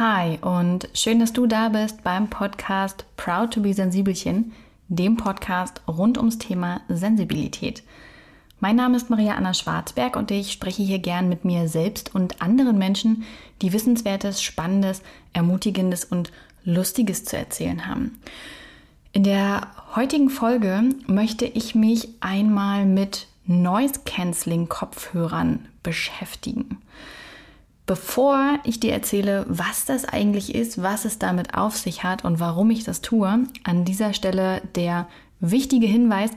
Hi und schön, dass du da bist beim Podcast Proud to be Sensibelchen, dem Podcast rund ums Thema Sensibilität. Mein Name ist Maria Anna Schwarzberg und ich spreche hier gern mit mir selbst und anderen Menschen, die Wissenswertes, Spannendes, Ermutigendes und Lustiges zu erzählen haben. In der heutigen Folge möchte ich mich einmal mit Noise Cancelling Kopfhörern beschäftigen. Bevor ich dir erzähle, was das eigentlich ist, was es damit auf sich hat und warum ich das tue, an dieser Stelle der wichtige Hinweis,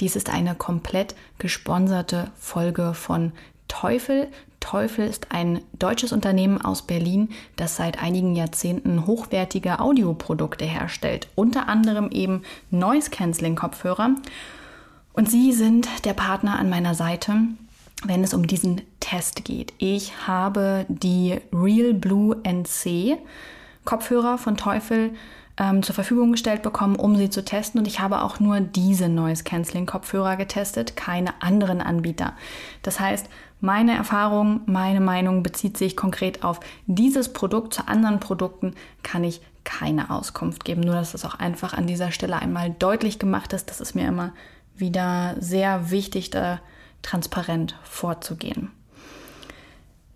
dies ist eine komplett gesponserte Folge von Teufel. Teufel ist ein deutsches Unternehmen aus Berlin, das seit einigen Jahrzehnten hochwertige Audioprodukte herstellt, unter anderem eben Noise Cancelling Kopfhörer. Und sie sind der Partner an meiner Seite wenn es um diesen Test geht. Ich habe die Real Blue NC Kopfhörer von Teufel ähm, zur Verfügung gestellt bekommen, um sie zu testen. Und ich habe auch nur diese Noise Cancelling Kopfhörer getestet, keine anderen Anbieter. Das heißt, meine Erfahrung, meine Meinung bezieht sich konkret auf dieses Produkt. Zu anderen Produkten kann ich keine Auskunft geben. Nur, dass es auch einfach an dieser Stelle einmal deutlich gemacht ist. Das ist mir immer wieder sehr wichtig, da transparent vorzugehen.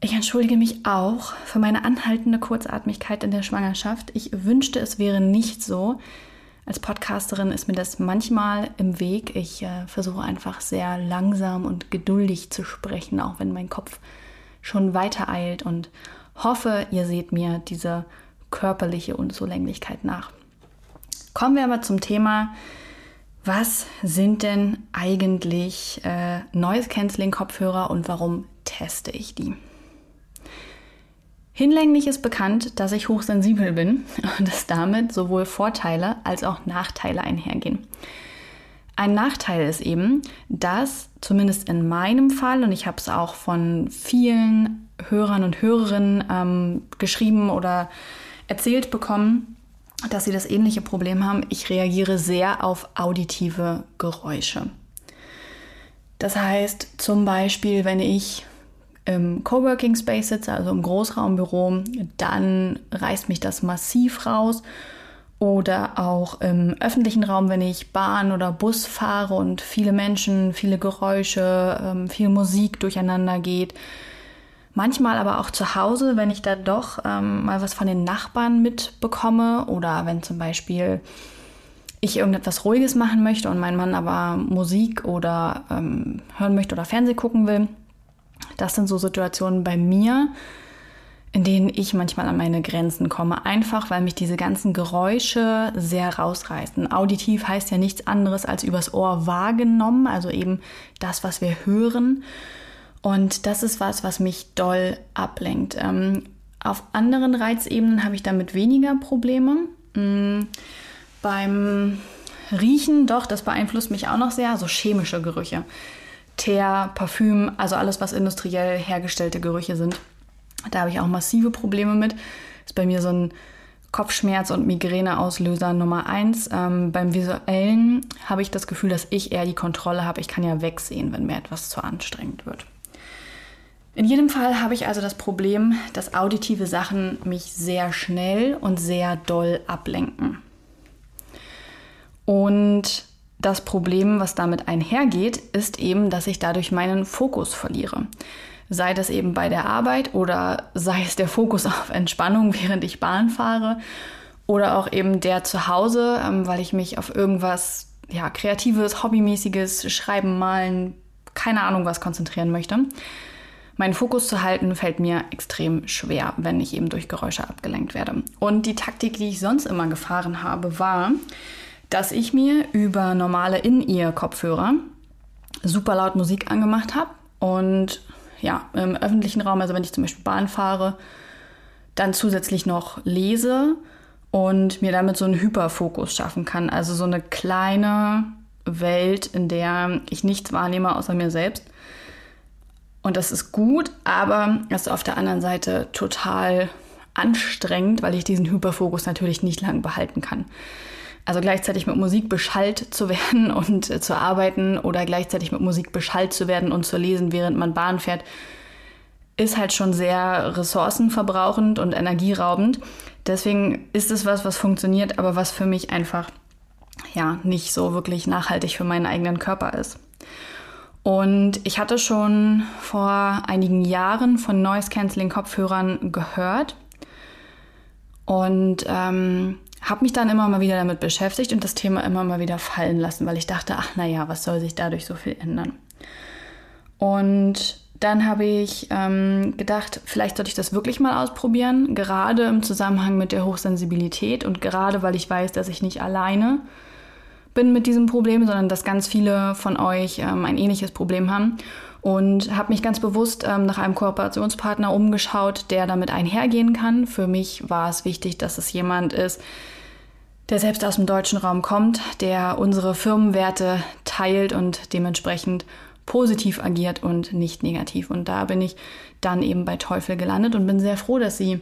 Ich entschuldige mich auch für meine anhaltende Kurzatmigkeit in der Schwangerschaft. Ich wünschte, es wäre nicht so. Als Podcasterin ist mir das manchmal im Weg. Ich äh, versuche einfach sehr langsam und geduldig zu sprechen, auch wenn mein Kopf schon weiter eilt und hoffe, ihr seht mir diese körperliche Unzulänglichkeit nach. Kommen wir aber zum Thema, was sind denn eigentlich äh, Noise Cancelling Kopfhörer und warum teste ich die? Hinlänglich ist bekannt, dass ich hochsensibel bin und dass damit sowohl Vorteile als auch Nachteile einhergehen. Ein Nachteil ist eben, dass zumindest in meinem Fall, und ich habe es auch von vielen Hörern und Hörerinnen ähm, geschrieben oder erzählt bekommen, dass sie das ähnliche Problem haben. Ich reagiere sehr auf auditive Geräusche. Das heißt zum Beispiel, wenn ich im Coworking Space sitze, also im Großraumbüro, dann reißt mich das massiv raus. Oder auch im öffentlichen Raum, wenn ich Bahn oder Bus fahre und viele Menschen, viele Geräusche, ähm, viel Musik durcheinander geht, Manchmal aber auch zu Hause, wenn ich da doch ähm, mal was von den Nachbarn mitbekomme oder wenn zum Beispiel ich irgendetwas Ruhiges machen möchte und mein Mann aber Musik oder ähm, hören möchte oder Fernseh gucken will. Das sind so Situationen bei mir, in denen ich manchmal an meine Grenzen komme. Einfach weil mich diese ganzen Geräusche sehr rausreißen. Auditiv heißt ja nichts anderes als übers Ohr wahrgenommen, also eben das, was wir hören. Und das ist was, was mich doll ablenkt. Ähm, auf anderen Reizebenen habe ich damit weniger Probleme. Mhm. Beim Riechen, doch, das beeinflusst mich auch noch sehr. Also chemische Gerüche. Teer, Parfüm, also alles, was industriell hergestellte Gerüche sind. Da habe ich auch massive Probleme mit. Ist bei mir so ein Kopfschmerz- und Migräneauslöser Nummer eins. Ähm, beim Visuellen habe ich das Gefühl, dass ich eher die Kontrolle habe. Ich kann ja wegsehen, wenn mir etwas zu anstrengend wird. In jedem Fall habe ich also das Problem, dass auditive Sachen mich sehr schnell und sehr doll ablenken. Und das Problem, was damit einhergeht, ist eben, dass ich dadurch meinen Fokus verliere. Sei das eben bei der Arbeit oder sei es der Fokus auf Entspannung, während ich Bahn fahre oder auch eben der zu Hause, ähm, weil ich mich auf irgendwas ja, kreatives, hobbymäßiges, Schreiben, Malen, keine Ahnung was konzentrieren möchte. Meinen Fokus zu halten fällt mir extrem schwer, wenn ich eben durch Geräusche abgelenkt werde. Und die Taktik, die ich sonst immer gefahren habe, war, dass ich mir über normale In-Ear-Kopfhörer super laut Musik angemacht habe und ja, im öffentlichen Raum, also wenn ich zum Beispiel Bahn fahre, dann zusätzlich noch lese und mir damit so einen Hyperfokus schaffen kann. Also so eine kleine Welt, in der ich nichts wahrnehme außer mir selbst. Und das ist gut, aber es ist auf der anderen Seite total anstrengend, weil ich diesen Hyperfokus natürlich nicht lang behalten kann. Also gleichzeitig mit Musik beschallt zu werden und äh, zu arbeiten oder gleichzeitig mit Musik beschallt zu werden und zu lesen, während man Bahn fährt, ist halt schon sehr ressourcenverbrauchend und energieraubend. Deswegen ist es was, was funktioniert, aber was für mich einfach ja nicht so wirklich nachhaltig für meinen eigenen Körper ist. Und ich hatte schon vor einigen Jahren von Noise Cancelling Kopfhörern gehört und ähm, habe mich dann immer mal wieder damit beschäftigt und das Thema immer mal wieder fallen lassen, weil ich dachte, ach naja, was soll sich dadurch so viel ändern? Und dann habe ich ähm, gedacht, vielleicht sollte ich das wirklich mal ausprobieren, gerade im Zusammenhang mit der Hochsensibilität und gerade weil ich weiß, dass ich nicht alleine bin mit diesem Problem, sondern dass ganz viele von euch ähm, ein ähnliches Problem haben. Und habe mich ganz bewusst ähm, nach einem Kooperationspartner umgeschaut, der damit einhergehen kann. Für mich war es wichtig, dass es jemand ist, der selbst aus dem deutschen Raum kommt, der unsere Firmenwerte teilt und dementsprechend positiv agiert und nicht negativ. Und da bin ich dann eben bei Teufel gelandet und bin sehr froh, dass sie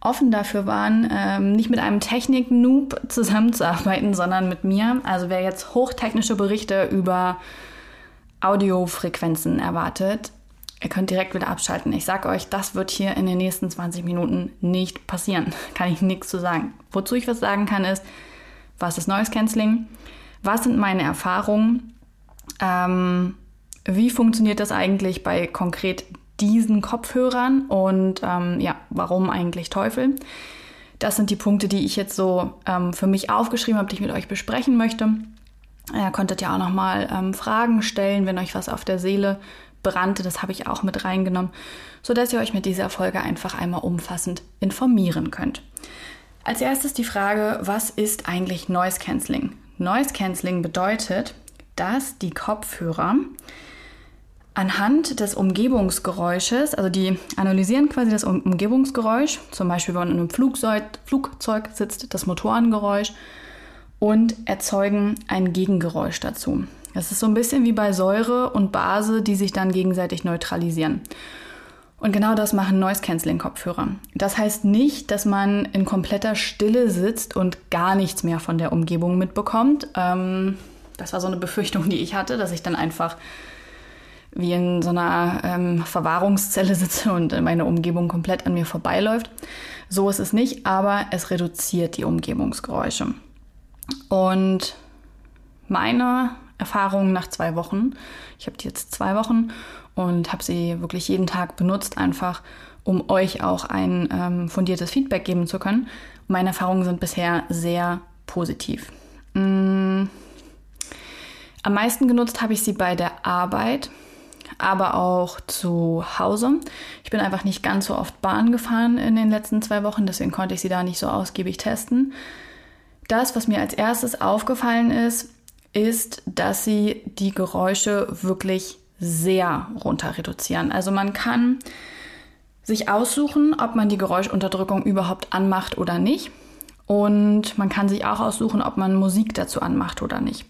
offen dafür waren, ähm, nicht mit einem Technik-Noob zusammenzuarbeiten, sondern mit mir. Also wer jetzt hochtechnische Berichte über Audiofrequenzen erwartet, ihr könnt direkt wieder abschalten. Ich sage euch, das wird hier in den nächsten 20 Minuten nicht passieren. Kann ich nichts zu sagen. Wozu ich was sagen kann, ist, was ist Noise Cancelling? Was sind meine Erfahrungen? Ähm, wie funktioniert das eigentlich bei konkret diesen Kopfhörern und ähm, ja, warum eigentlich Teufel? Das sind die Punkte, die ich jetzt so ähm, für mich aufgeschrieben habe, die ich mit euch besprechen möchte. Ihr konntet ja auch nochmal ähm, Fragen stellen, wenn euch was auf der Seele brannte. Das habe ich auch mit reingenommen, sodass ihr euch mit dieser Folge einfach einmal umfassend informieren könnt. Als erstes die Frage, was ist eigentlich Noise Cancelling? Noise Cancelling bedeutet, dass die Kopfhörer anhand des Umgebungsgeräusches, also die analysieren quasi das Umgebungsgeräusch, zum Beispiel wenn man in einem Flugzeug, Flugzeug sitzt, das Motorengeräusch und erzeugen ein Gegengeräusch dazu. Das ist so ein bisschen wie bei Säure und Base, die sich dann gegenseitig neutralisieren. Und genau das machen Noise-Canceling-Kopfhörer. Das heißt nicht, dass man in kompletter Stille sitzt und gar nichts mehr von der Umgebung mitbekommt. Ähm, das war so eine Befürchtung, die ich hatte, dass ich dann einfach wie in so einer ähm, Verwahrungszelle sitze und meine Umgebung komplett an mir vorbeiläuft. So ist es nicht, aber es reduziert die Umgebungsgeräusche. Und meine Erfahrung nach zwei Wochen, ich habe die jetzt zwei Wochen und habe sie wirklich jeden Tag benutzt, einfach um euch auch ein ähm, fundiertes Feedback geben zu können. Meine Erfahrungen sind bisher sehr positiv. Mm. Am meisten genutzt habe ich sie bei der Arbeit aber auch zu Hause. Ich bin einfach nicht ganz so oft Bahn gefahren in den letzten zwei Wochen, deswegen konnte ich sie da nicht so ausgiebig testen. Das, was mir als erstes aufgefallen ist, ist, dass sie die Geräusche wirklich sehr runter reduzieren. Also man kann sich aussuchen, ob man die Geräuschunterdrückung überhaupt anmacht oder nicht. Und man kann sich auch aussuchen, ob man Musik dazu anmacht oder nicht.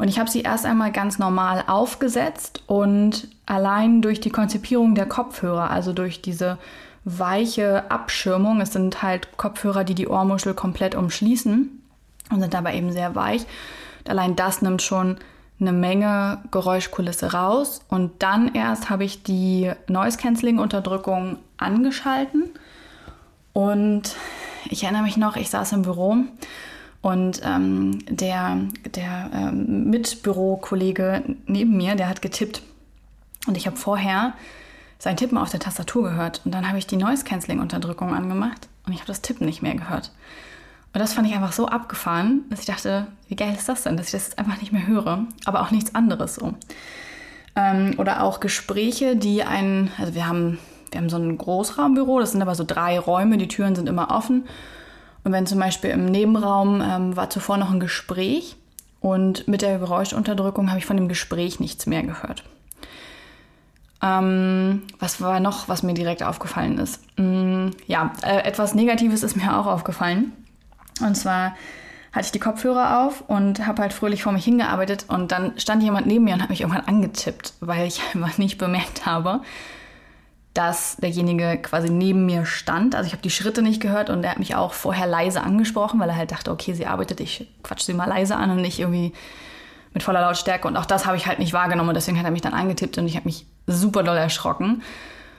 Und ich habe sie erst einmal ganz normal aufgesetzt und allein durch die Konzipierung der Kopfhörer, also durch diese weiche Abschirmung, es sind halt Kopfhörer, die die Ohrmuschel komplett umschließen und sind dabei eben sehr weich. Allein das nimmt schon eine Menge Geräuschkulisse raus und dann erst habe ich die Noise Cancelling Unterdrückung angeschalten und ich erinnere mich noch, ich saß im Büro und ähm, der, der ähm, Mitbürokollege neben mir, der hat getippt. Und ich habe vorher sein Tippen auf der Tastatur gehört. Und dann habe ich die Noise-Canceling-Unterdrückung angemacht und ich habe das Tippen nicht mehr gehört. Und das fand ich einfach so abgefahren, dass ich dachte, wie geil ist das denn, dass ich das jetzt einfach nicht mehr höre, aber auch nichts anderes so. Ähm, oder auch Gespräche, die einen, also wir haben, wir haben so ein Großraumbüro, das sind aber so drei Räume, die Türen sind immer offen. Und wenn zum Beispiel im Nebenraum ähm, war zuvor noch ein Gespräch und mit der Geräuschunterdrückung habe ich von dem Gespräch nichts mehr gehört. Ähm, was war noch, was mir direkt aufgefallen ist? Ähm, ja, äh, etwas Negatives ist mir auch aufgefallen. Und zwar hatte ich die Kopfhörer auf und habe halt fröhlich vor mich hingearbeitet und dann stand jemand neben mir und hat mich irgendwann angetippt, weil ich einfach nicht bemerkt habe, dass derjenige quasi neben mir stand. Also ich habe die Schritte nicht gehört und er hat mich auch vorher leise angesprochen, weil er halt dachte, okay, sie arbeitet, ich quatsch sie mal leise an und nicht irgendwie mit voller Lautstärke. Und auch das habe ich halt nicht wahrgenommen und deswegen hat er mich dann angetippt und ich habe mich super doll erschrocken.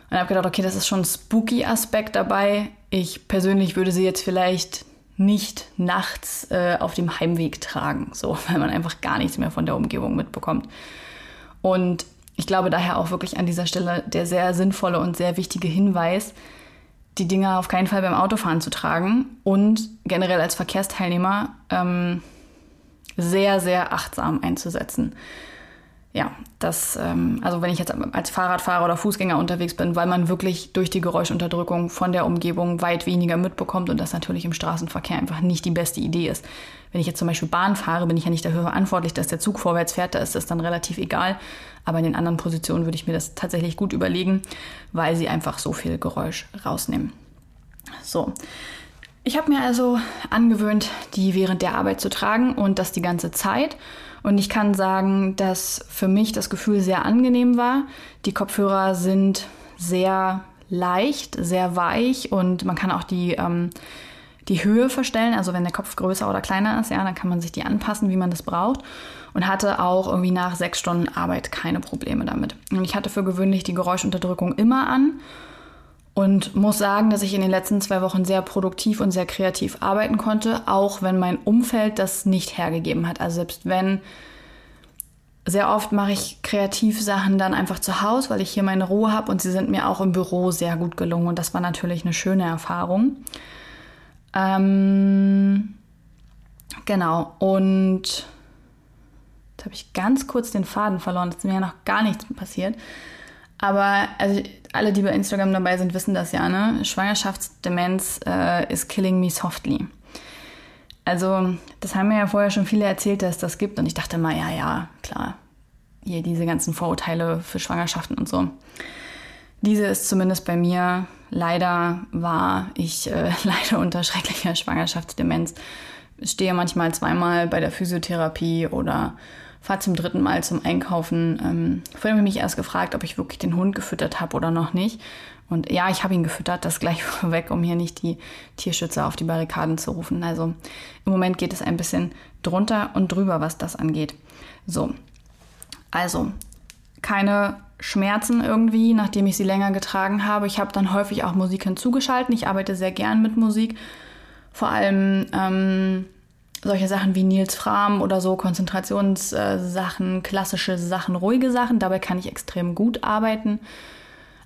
Und habe gedacht, okay, das ist schon ein spooky Aspekt dabei. Ich persönlich würde sie jetzt vielleicht nicht nachts äh, auf dem Heimweg tragen, so, weil man einfach gar nichts mehr von der Umgebung mitbekommt. Und ich glaube daher auch wirklich an dieser Stelle der sehr sinnvolle und sehr wichtige Hinweis, die Dinger auf keinen Fall beim Autofahren zu tragen und generell als Verkehrsteilnehmer ähm, sehr, sehr achtsam einzusetzen ja, das, ähm, also wenn ich jetzt als Fahrradfahrer oder Fußgänger unterwegs bin, weil man wirklich durch die Geräuschunterdrückung von der Umgebung weit weniger mitbekommt und das natürlich im Straßenverkehr einfach nicht die beste Idee ist. Wenn ich jetzt zum Beispiel Bahn fahre, bin ich ja nicht dafür verantwortlich, dass der Zug vorwärts fährt, da ist das dann relativ egal. Aber in den anderen Positionen würde ich mir das tatsächlich gut überlegen, weil sie einfach so viel Geräusch rausnehmen. So. Ich habe mir also angewöhnt, die während der Arbeit zu tragen und das die ganze Zeit. Und ich kann sagen, dass für mich das Gefühl sehr angenehm war. Die Kopfhörer sind sehr leicht, sehr weich und man kann auch die, ähm, die Höhe verstellen. Also wenn der Kopf größer oder kleiner ist, ja, dann kann man sich die anpassen, wie man das braucht. Und hatte auch irgendwie nach sechs Stunden Arbeit keine Probleme damit. Und ich hatte für gewöhnlich die Geräuschunterdrückung immer an und muss sagen, dass ich in den letzten zwei Wochen sehr produktiv und sehr kreativ arbeiten konnte, auch wenn mein Umfeld das nicht hergegeben hat. Also selbst wenn sehr oft mache ich Kreativsachen dann einfach zu Hause, weil ich hier meine Ruhe habe und sie sind mir auch im Büro sehr gut gelungen und das war natürlich eine schöne Erfahrung. Ähm, genau, und jetzt habe ich ganz kurz den Faden verloren, es ist mir ja noch gar nichts passiert. Aber also alle, die bei Instagram dabei sind, wissen das ja, ne? Schwangerschaftsdemenz äh, is killing me softly. Also, das haben mir ja vorher schon viele erzählt, dass das gibt. Und ich dachte mal, ja, ja, klar. Hier diese ganzen Vorurteile für Schwangerschaften und so. Diese ist zumindest bei mir leider wahr. Ich äh, leide unter schrecklicher Schwangerschaftsdemenz. Stehe manchmal zweimal bei der Physiotherapie oder fahre zum dritten Mal zum Einkaufen. Ähm, vorhin habe ich mich erst gefragt, ob ich wirklich den Hund gefüttert habe oder noch nicht. Und ja, ich habe ihn gefüttert, das gleich vorweg, um hier nicht die Tierschützer auf die Barrikaden zu rufen. Also im Moment geht es ein bisschen drunter und drüber, was das angeht. So, also keine Schmerzen irgendwie, nachdem ich sie länger getragen habe. Ich habe dann häufig auch Musik hinzugeschalten. Ich arbeite sehr gern mit Musik. Vor allem ähm, solche Sachen wie Nils Fram oder so, Konzentrationssachen, klassische Sachen, ruhige Sachen. Dabei kann ich extrem gut arbeiten.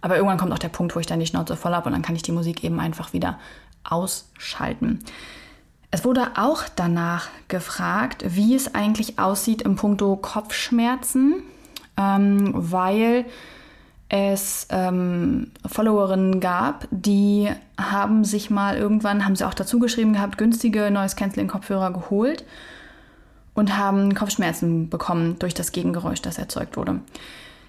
Aber irgendwann kommt auch der Punkt, wo ich dann die Schnauze voll habe und dann kann ich die Musik eben einfach wieder ausschalten. Es wurde auch danach gefragt, wie es eigentlich aussieht im Punkto Kopfschmerzen, ähm, weil es ähm, Followerinnen gab, die haben sich mal irgendwann, haben sie auch dazu geschrieben gehabt, günstige Noise Cancelling Kopfhörer geholt und haben Kopfschmerzen bekommen durch das Gegengeräusch, das erzeugt wurde.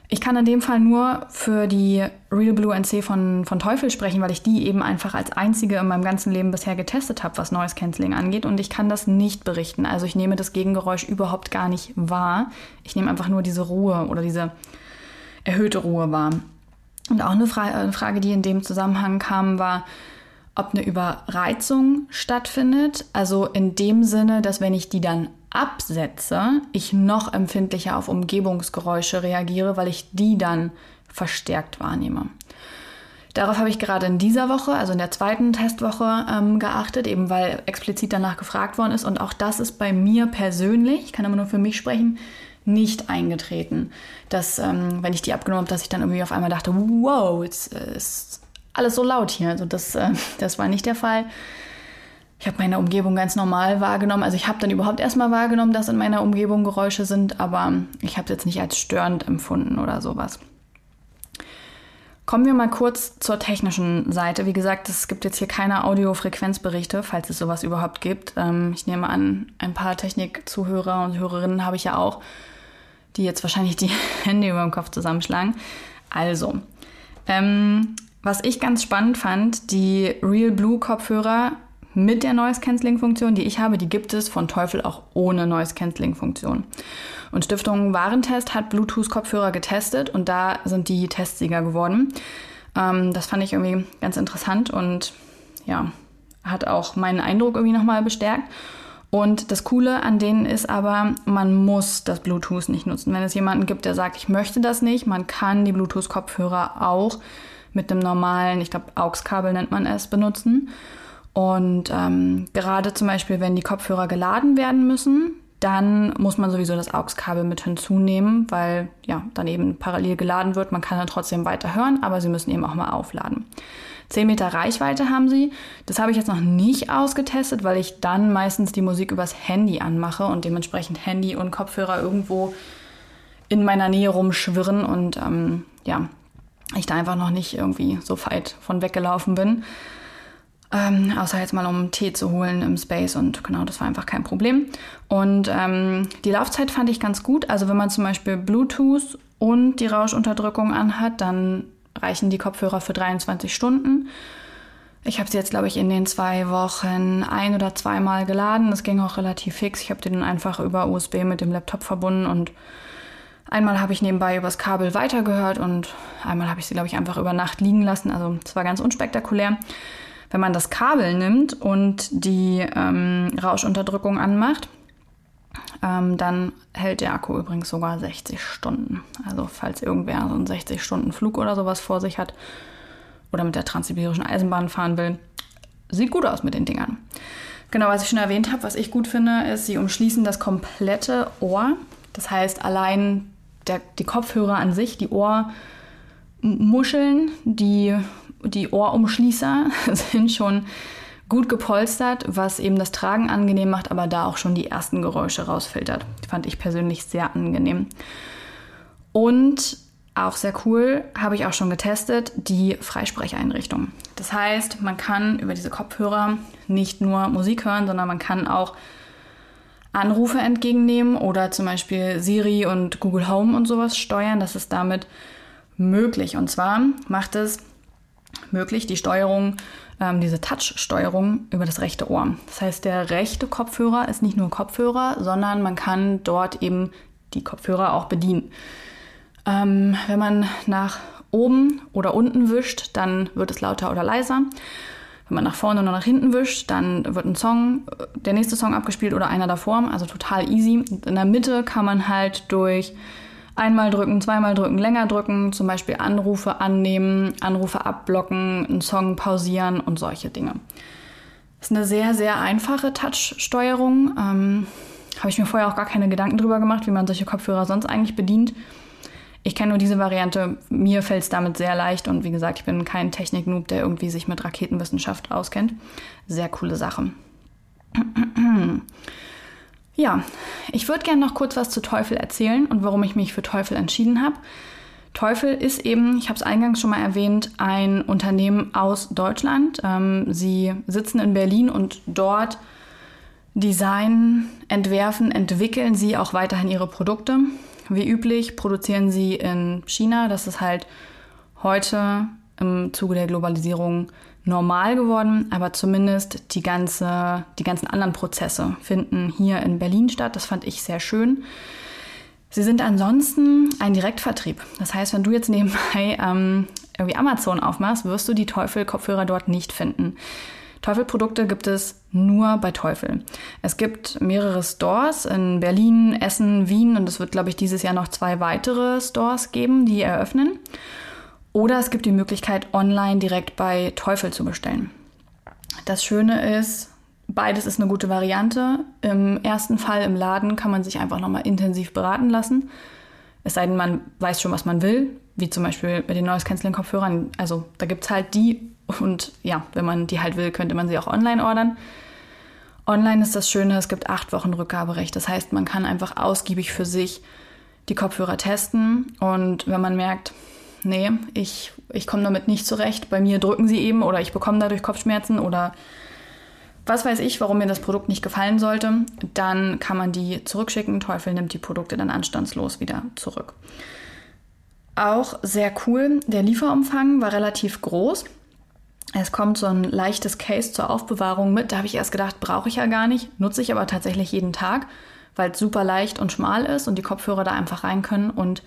Ich kann in dem Fall nur für die Real Blue NC von, von Teufel sprechen, weil ich die eben einfach als einzige in meinem ganzen Leben bisher getestet habe, was Noise Cancelling angeht. Und ich kann das nicht berichten. Also ich nehme das Gegengeräusch überhaupt gar nicht wahr. Ich nehme einfach nur diese Ruhe oder diese erhöhte Ruhe war. Und auch eine, Fra eine Frage, die in dem Zusammenhang kam, war, ob eine Überreizung stattfindet. Also in dem Sinne, dass wenn ich die dann absetze, ich noch empfindlicher auf Umgebungsgeräusche reagiere, weil ich die dann verstärkt wahrnehme. Darauf habe ich gerade in dieser Woche, also in der zweiten Testwoche, ähm, geachtet, eben weil explizit danach gefragt worden ist. Und auch das ist bei mir persönlich, ich kann immer nur für mich sprechen, nicht eingetreten. Dass, ähm, wenn ich die abgenommen habe, dass ich dann irgendwie auf einmal dachte, wow, jetzt äh, ist alles so laut hier. Also das, äh, das war nicht der Fall. Ich habe meine Umgebung ganz normal wahrgenommen. Also ich habe dann überhaupt erstmal wahrgenommen, dass in meiner Umgebung Geräusche sind, aber ich habe es jetzt nicht als störend empfunden oder sowas. Kommen wir mal kurz zur technischen Seite. Wie gesagt, es gibt jetzt hier keine Audiofrequenzberichte, falls es sowas überhaupt gibt. Ähm, ich nehme an, ein paar Technikzuhörer und Hörerinnen habe ich ja auch die jetzt wahrscheinlich die Hände über dem Kopf zusammenschlagen. Also, ähm, was ich ganz spannend fand, die Real Blue Kopfhörer mit der Noise Cancelling Funktion, die ich habe, die gibt es von Teufel auch ohne Noise Cancelling Funktion. Und Stiftung Warentest hat Bluetooth Kopfhörer getestet und da sind die Testsieger geworden. Ähm, das fand ich irgendwie ganz interessant und ja, hat auch meinen Eindruck irgendwie nochmal bestärkt. Und das Coole an denen ist aber, man muss das Bluetooth nicht nutzen. Wenn es jemanden gibt, der sagt, ich möchte das nicht, man kann die Bluetooth-Kopfhörer auch mit einem normalen, ich glaube AUX-Kabel nennt man es, benutzen. Und ähm, gerade zum Beispiel, wenn die Kopfhörer geladen werden müssen, dann muss man sowieso das AUX-Kabel mit hinzunehmen, weil ja dann eben parallel geladen wird. Man kann dann trotzdem weiter hören, aber sie müssen eben auch mal aufladen. 10 Meter Reichweite haben sie. Das habe ich jetzt noch nicht ausgetestet, weil ich dann meistens die Musik übers Handy anmache und dementsprechend Handy und Kopfhörer irgendwo in meiner Nähe rumschwirren und ähm, ja, ich da einfach noch nicht irgendwie so weit von weggelaufen bin. Ähm, außer jetzt mal um Tee zu holen im Space und genau, das war einfach kein Problem. Und ähm, die Laufzeit fand ich ganz gut. Also wenn man zum Beispiel Bluetooth und die Rauschunterdrückung anhat, dann reichen die Kopfhörer für 23 Stunden. Ich habe sie jetzt, glaube ich, in den zwei Wochen ein oder zweimal geladen. Das ging auch relativ fix. Ich habe den einfach über USB mit dem Laptop verbunden und einmal habe ich nebenbei übers Kabel weitergehört und einmal habe ich sie, glaube ich, einfach über Nacht liegen lassen. Also es war ganz unspektakulär. Wenn man das Kabel nimmt und die ähm, Rauschunterdrückung anmacht, ähm, dann hält der Akku übrigens sogar 60 Stunden. Also falls irgendwer so einen 60 Stunden Flug oder sowas vor sich hat oder mit der transsibirischen Eisenbahn fahren will, sieht gut aus mit den Dingern. Genau, was ich schon erwähnt habe, was ich gut finde, ist, sie umschließen das komplette Ohr. Das heißt, allein der, die Kopfhörer an sich, die Ohrmuscheln, die die Ohrumschließer sind schon gut gepolstert, was eben das Tragen angenehm macht, aber da auch schon die ersten Geräusche rausfiltert. Fand ich persönlich sehr angenehm. Und auch sehr cool, habe ich auch schon getestet, die Freisprecheinrichtung. Das heißt, man kann über diese Kopfhörer nicht nur Musik hören, sondern man kann auch Anrufe entgegennehmen oder zum Beispiel Siri und Google Home und sowas steuern. Das ist damit möglich. Und zwar macht es möglich, die Steuerung, ähm, diese Touch-Steuerung über das rechte Ohr. Das heißt, der rechte Kopfhörer ist nicht nur Kopfhörer, sondern man kann dort eben die Kopfhörer auch bedienen. Ähm, wenn man nach oben oder unten wischt, dann wird es lauter oder leiser. Wenn man nach vorne oder nach hinten wischt, dann wird ein Song, der nächste Song abgespielt oder einer davor, also total easy. In der Mitte kann man halt durch Einmal drücken, zweimal drücken, länger drücken, zum Beispiel Anrufe annehmen, Anrufe abblocken, einen Song pausieren und solche Dinge. Das ist eine sehr, sehr einfache Touch-Steuerung. Ähm, Habe ich mir vorher auch gar keine Gedanken drüber gemacht, wie man solche Kopfhörer sonst eigentlich bedient. Ich kenne nur diese Variante. Mir fällt es damit sehr leicht und wie gesagt, ich bin kein Technik-Noob, der irgendwie sich mit Raketenwissenschaft auskennt. Sehr coole Sache. Ja, ich würde gerne noch kurz was zu Teufel erzählen und warum ich mich für Teufel entschieden habe. Teufel ist eben, ich habe es eingangs schon mal erwähnt, ein Unternehmen aus Deutschland. Ähm, sie sitzen in Berlin und dort designen, entwerfen, entwickeln sie auch weiterhin ihre Produkte. Wie üblich produzieren sie in China. Das ist halt heute im Zuge der Globalisierung normal geworden, aber zumindest die, ganze, die ganzen anderen Prozesse finden hier in Berlin statt. Das fand ich sehr schön. Sie sind ansonsten ein Direktvertrieb. Das heißt, wenn du jetzt nebenbei ähm, irgendwie Amazon aufmachst, wirst du die Teufel-Kopfhörer dort nicht finden. Teufel-Produkte gibt es nur bei Teufel. Es gibt mehrere Stores in Berlin, Essen, Wien und es wird, glaube ich, dieses Jahr noch zwei weitere Stores geben, die eröffnen. Oder es gibt die Möglichkeit, online direkt bei Teufel zu bestellen. Das Schöne ist, beides ist eine gute Variante. Im ersten Fall im Laden kann man sich einfach nochmal intensiv beraten lassen. Es sei denn, man weiß schon, was man will, wie zum Beispiel mit den Noise Canceling Kopfhörern. Also da gibt es halt die und ja, wenn man die halt will, könnte man sie auch online ordern. Online ist das Schöne, es gibt acht Wochen Rückgaberecht. Das heißt, man kann einfach ausgiebig für sich die Kopfhörer testen und wenn man merkt, nee, ich, ich komme damit nicht zurecht. Bei mir drücken sie eben oder ich bekomme dadurch Kopfschmerzen oder was weiß ich, warum mir das Produkt nicht gefallen sollte, dann kann man die zurückschicken. Teufel nimmt die Produkte dann anstandslos wieder zurück. Auch sehr cool, der Lieferumfang war relativ groß. Es kommt so ein leichtes Case zur Aufbewahrung mit. Da habe ich erst gedacht, brauche ich ja gar nicht, nutze ich aber tatsächlich jeden Tag, weil es super leicht und schmal ist und die Kopfhörer da einfach rein können und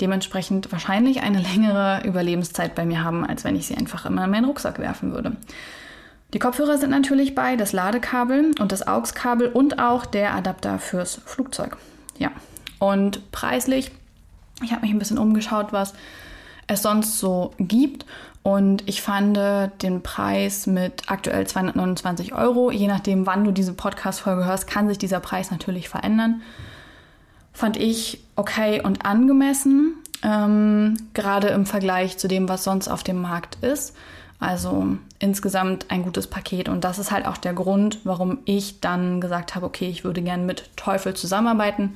dementsprechend wahrscheinlich eine längere Überlebenszeit bei mir haben, als wenn ich sie einfach immer in meinen Rucksack werfen würde. Die Kopfhörer sind natürlich bei, das Ladekabel und das AUX-Kabel und auch der Adapter fürs Flugzeug. Ja, und preislich, ich habe mich ein bisschen umgeschaut, was es sonst so gibt. Und ich fand den Preis mit aktuell 229 Euro, je nachdem, wann du diese Podcast-Folge hörst, kann sich dieser Preis natürlich verändern. Fand ich okay und angemessen, ähm, gerade im Vergleich zu dem, was sonst auf dem Markt ist. Also insgesamt ein gutes Paket. Und das ist halt auch der Grund, warum ich dann gesagt habe, okay, ich würde gerne mit Teufel zusammenarbeiten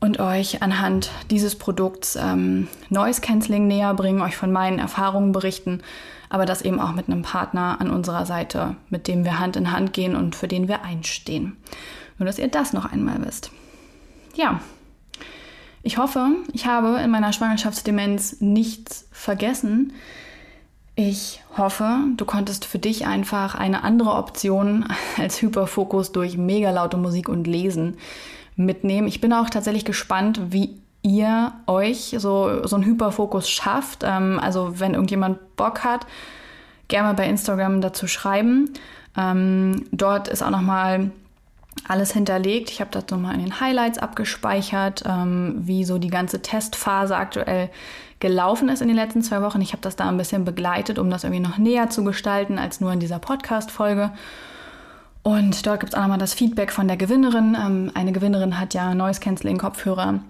und euch anhand dieses Produkts ähm, Noise Cancelling näher bringen, euch von meinen Erfahrungen berichten, aber das eben auch mit einem Partner an unserer Seite, mit dem wir Hand in Hand gehen und für den wir einstehen. Nur, dass ihr das noch einmal wisst. Ja, ich hoffe, ich habe in meiner Schwangerschaftsdemenz nichts vergessen. Ich hoffe, du konntest für dich einfach eine andere Option als Hyperfokus durch mega laute Musik und Lesen mitnehmen. Ich bin auch tatsächlich gespannt, wie ihr euch so, so einen Hyperfokus schafft. Ähm, also wenn irgendjemand Bock hat, gerne bei Instagram dazu schreiben. Ähm, dort ist auch nochmal alles hinterlegt. Ich habe das nochmal in den Highlights abgespeichert, ähm, wie so die ganze Testphase aktuell gelaufen ist in den letzten zwei Wochen. Ich habe das da ein bisschen begleitet, um das irgendwie noch näher zu gestalten als nur in dieser Podcast-Folge. Und dort gibt es auch nochmal das Feedback von der Gewinnerin. Ähm, eine Gewinnerin hat ja Noise Cancelling Kopfhörer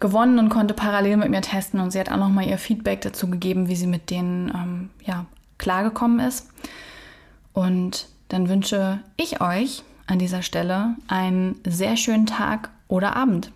gewonnen und konnte parallel mit mir testen und sie hat auch nochmal ihr Feedback dazu gegeben, wie sie mit denen ähm, ja, klargekommen ist. Und dann wünsche ich euch an dieser Stelle einen sehr schönen Tag oder Abend.